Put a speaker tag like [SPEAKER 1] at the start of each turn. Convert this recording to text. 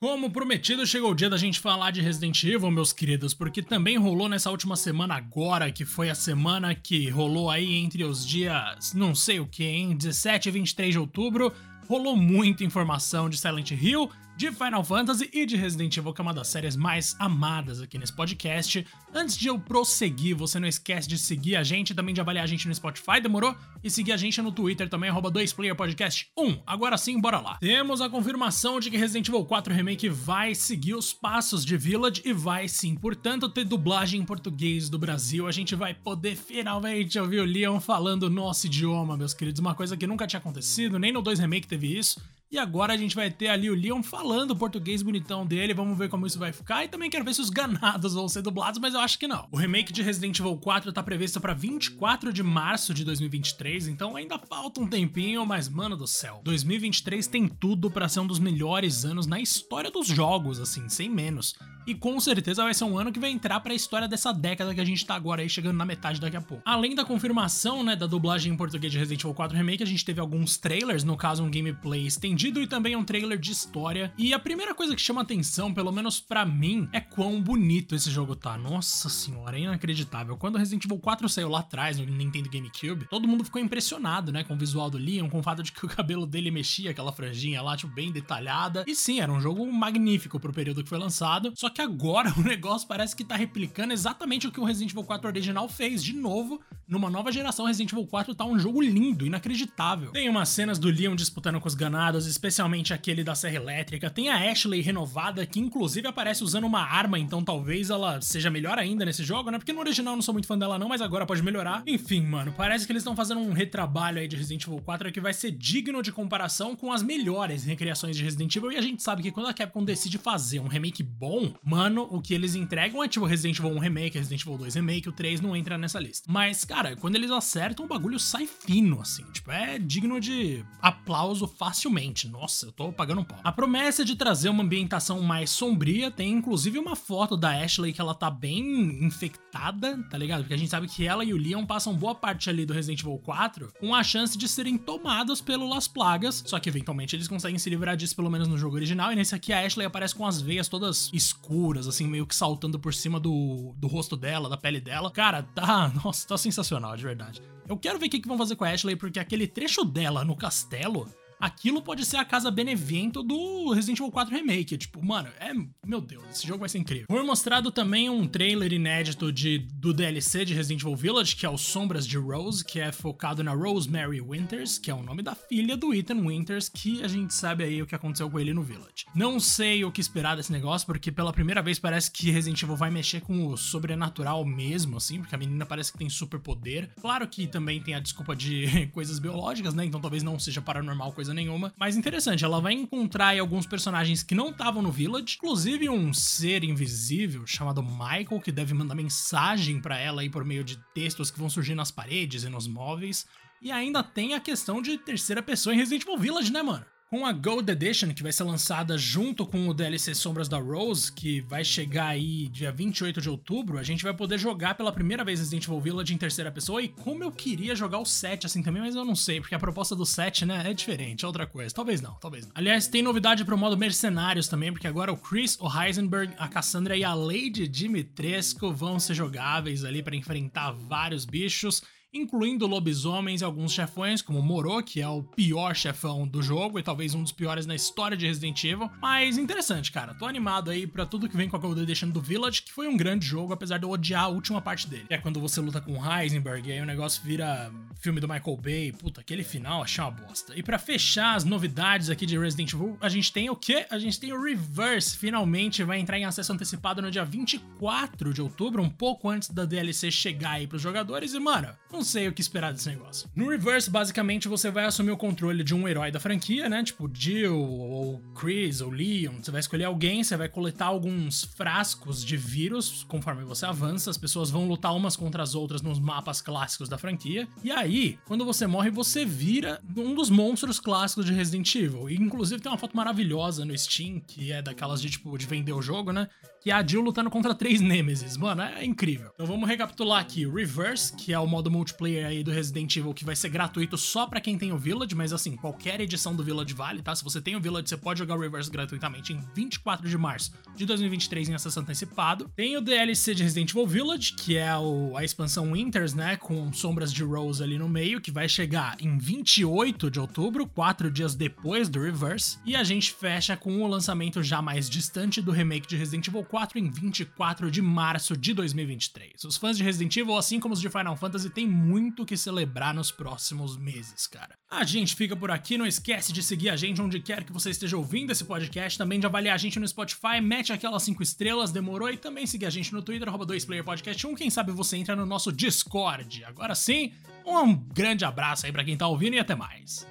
[SPEAKER 1] Como prometido, chegou o dia da gente falar de Resident Evil, meus queridos, porque também rolou nessa última semana agora, que foi a semana que rolou aí entre os dias, não sei o que, hein, 17 e 23 de outubro, rolou muita informação de Silent Hill, de Final Fantasy e de Resident Evil, que é uma das séries mais amadas aqui nesse podcast. Antes de eu prosseguir, você não esquece de seguir a gente, também de avaliar a gente no Spotify, demorou? E seguir a gente no Twitter também, arroba 2playerpodcast1. Agora sim, bora lá. Temos a confirmação de que Resident Evil 4 Remake vai seguir os passos de Village e vai sim, portanto, ter dublagem em português do Brasil. A gente vai poder finalmente ouvir o Leon falando nosso idioma, meus queridos. Uma coisa que nunca tinha acontecido, nem no 2 Remake teve isso. E agora a gente vai ter ali o Leon falando o português bonitão dele, vamos ver como isso vai ficar. E também quero ver se os ganados vão ser dublados, mas eu acho que não. O remake de Resident Evil 4 tá previsto para 24 de março de 2023, então ainda falta um tempinho, mas mano do céu. 2023 tem tudo para ser um dos melhores anos na história dos jogos, assim, sem menos. E com certeza vai ser um ano que vai entrar para a história dessa década que a gente tá agora aí, chegando na metade daqui a pouco. Além da confirmação, né, da dublagem em português de Resident Evil 4 Remake, a gente teve alguns trailers, no caso um gameplay estendido e também um trailer de história. E a primeira coisa que chama atenção, pelo menos para mim, é quão bonito esse jogo tá. Nossa senhora, é inacreditável. Quando Resident Evil 4 saiu lá atrás no Nintendo GameCube, todo mundo ficou impressionado, né, com o visual do Leon, com o fato de que o cabelo dele mexia, aquela franjinha lá, tipo, bem detalhada. E sim, era um jogo magnífico pro período que foi lançado. Só que agora o negócio parece que tá replicando exatamente o que o Resident Evil 4 original fez de novo. Numa nova geração, Resident Evil 4 tá um jogo lindo, inacreditável. Tem umas cenas do Leon disputando com os ganados, especialmente aquele da Serra Elétrica. Tem a Ashley renovada, que inclusive aparece usando uma arma, então talvez ela seja melhor ainda nesse jogo, né? Porque no original não sou muito fã dela não, mas agora pode melhorar. Enfim, mano, parece que eles estão fazendo um retrabalho aí de Resident Evil 4 que vai ser digno de comparação com as melhores recriações de Resident Evil. E a gente sabe que quando a Capcom decide fazer um remake bom, mano, o que eles entregam é tipo Resident Evil 1 Remake, Resident Evil 2 Remake, o 3 não entra nessa lista. Mas, cara, quando eles acertam, o bagulho sai fino, assim. Tipo, é digno de aplauso facilmente. Nossa, eu tô pagando um pau. A promessa de trazer uma ambientação mais sombria tem inclusive uma foto da Ashley que ela tá bem infectada, tá ligado? Porque a gente sabe que ela e o Leon passam boa parte ali do Resident Evil 4 com a chance de serem tomados pelo Las Plagas, só que eventualmente eles conseguem se livrar disso pelo menos no jogo original, e nesse aqui a Ashley aparece com as veias todas escuras, assim, meio que saltando por cima do, do rosto dela, da pele dela. Cara, tá, nossa, tá sensacional, de verdade. Eu quero ver o que, que vão fazer com a Ashley, porque aquele trecho dela no castelo aquilo pode ser a casa Benevento do Resident Evil 4 Remake. Tipo, mano, é. Meu Deus, esse jogo vai ser incrível. Foi mostrado também um trailer inédito de, do DLC de Resident Evil Village, que é o Sombras de Rose, que é focado na Rosemary Winters, que é o nome da filha do Ethan Winters, que a gente sabe aí o que aconteceu com ele no Village. Não sei o que esperar desse negócio, porque pela primeira vez parece que Resident Evil vai mexer com o sobrenatural mesmo, assim, porque a menina parece que tem super poder. Claro que também tem a desculpa de coisas biológicas, né? Então talvez não seja paranormal coisa nenhuma. Mas interessante, ela vai encontrar aí alguns personagens que não estavam no Village, inclusive um ser invisível chamado Michael, que deve mandar mensagem para ela aí por meio de textos que vão surgir nas paredes e nos móveis. E ainda tem a questão de terceira pessoa em Resident Evil Village, né, mano? Com a Gold Edition, que vai ser lançada junto com o DLC Sombras da Rose, que vai chegar aí dia 28 de outubro, a gente vai poder jogar pela primeira vez Resident Evil Village em terceira pessoa. E como eu queria jogar o 7 assim também, mas eu não sei, porque a proposta do 7, né, é diferente, é outra coisa. Talvez não, talvez não. Aliás, tem novidade pro modo Mercenários também, porque agora o Chris, o Heisenberg, a Cassandra e a Lady Dimitrescu vão ser jogáveis ali para enfrentar vários bichos incluindo lobisomens e alguns chefões, como Moro, que é o pior chefão do jogo e talvez um dos piores na história de Resident Evil. Mas interessante, cara. Tô animado aí para tudo que vem com a Gold Edition do Village, que foi um grande jogo, apesar de eu odiar a última parte dele. É quando você luta com Heisenberg e aí o negócio vira filme do Michael Bay. Puta, aquele final achei uma bosta. E para fechar as novidades aqui de Resident Evil, a gente tem o quê? A gente tem o Reverse. Finalmente vai entrar em acesso antecipado no dia 24 de outubro, um pouco antes da DLC chegar aí pros jogadores. E, mano, não sei o que esperar desse negócio. No Reverse, basicamente, você vai assumir o controle de um herói da franquia, né? Tipo Jill, ou Chris, ou Leon. Você vai escolher alguém, você vai coletar alguns frascos de vírus conforme você avança. As pessoas vão lutar umas contra as outras nos mapas clássicos da franquia. E aí, quando você morre, você vira um dos monstros clássicos de Resident Evil. E, inclusive, tem uma foto maravilhosa no Steam, que é daquelas de, tipo, de vender o jogo, né? Que é a Jill lutando contra três Nemesis. Mano, é incrível. Então vamos recapitular aqui. Reverse, que é o modo multiplayer multiplayer aí do Resident Evil que vai ser gratuito só para quem tem o Village, mas assim, qualquer edição do Village vale, tá? Se você tem o Village, você pode jogar o Reverse gratuitamente em 24 de março de 2023 em acesso antecipado. Tem o DLC de Resident Evil Village, que é o, a expansão Winters, né, com sombras de Rose ali no meio, que vai chegar em 28 de outubro, quatro dias depois do Reverse, e a gente fecha com o lançamento já mais distante do remake de Resident Evil 4 em 24 de março de 2023. Os fãs de Resident Evil, assim como os de Final Fantasy, têm muito que celebrar nos próximos meses, cara. A gente fica por aqui, não esquece de seguir a gente onde quer que você esteja ouvindo esse podcast, também de avaliar a gente no Spotify, mete aquelas 5 estrelas, demorou, e também seguir a gente no Twitter, arroba 2playerpodcast1, quem sabe você entra no nosso Discord. Agora sim, um grande abraço aí para quem tá ouvindo e até mais.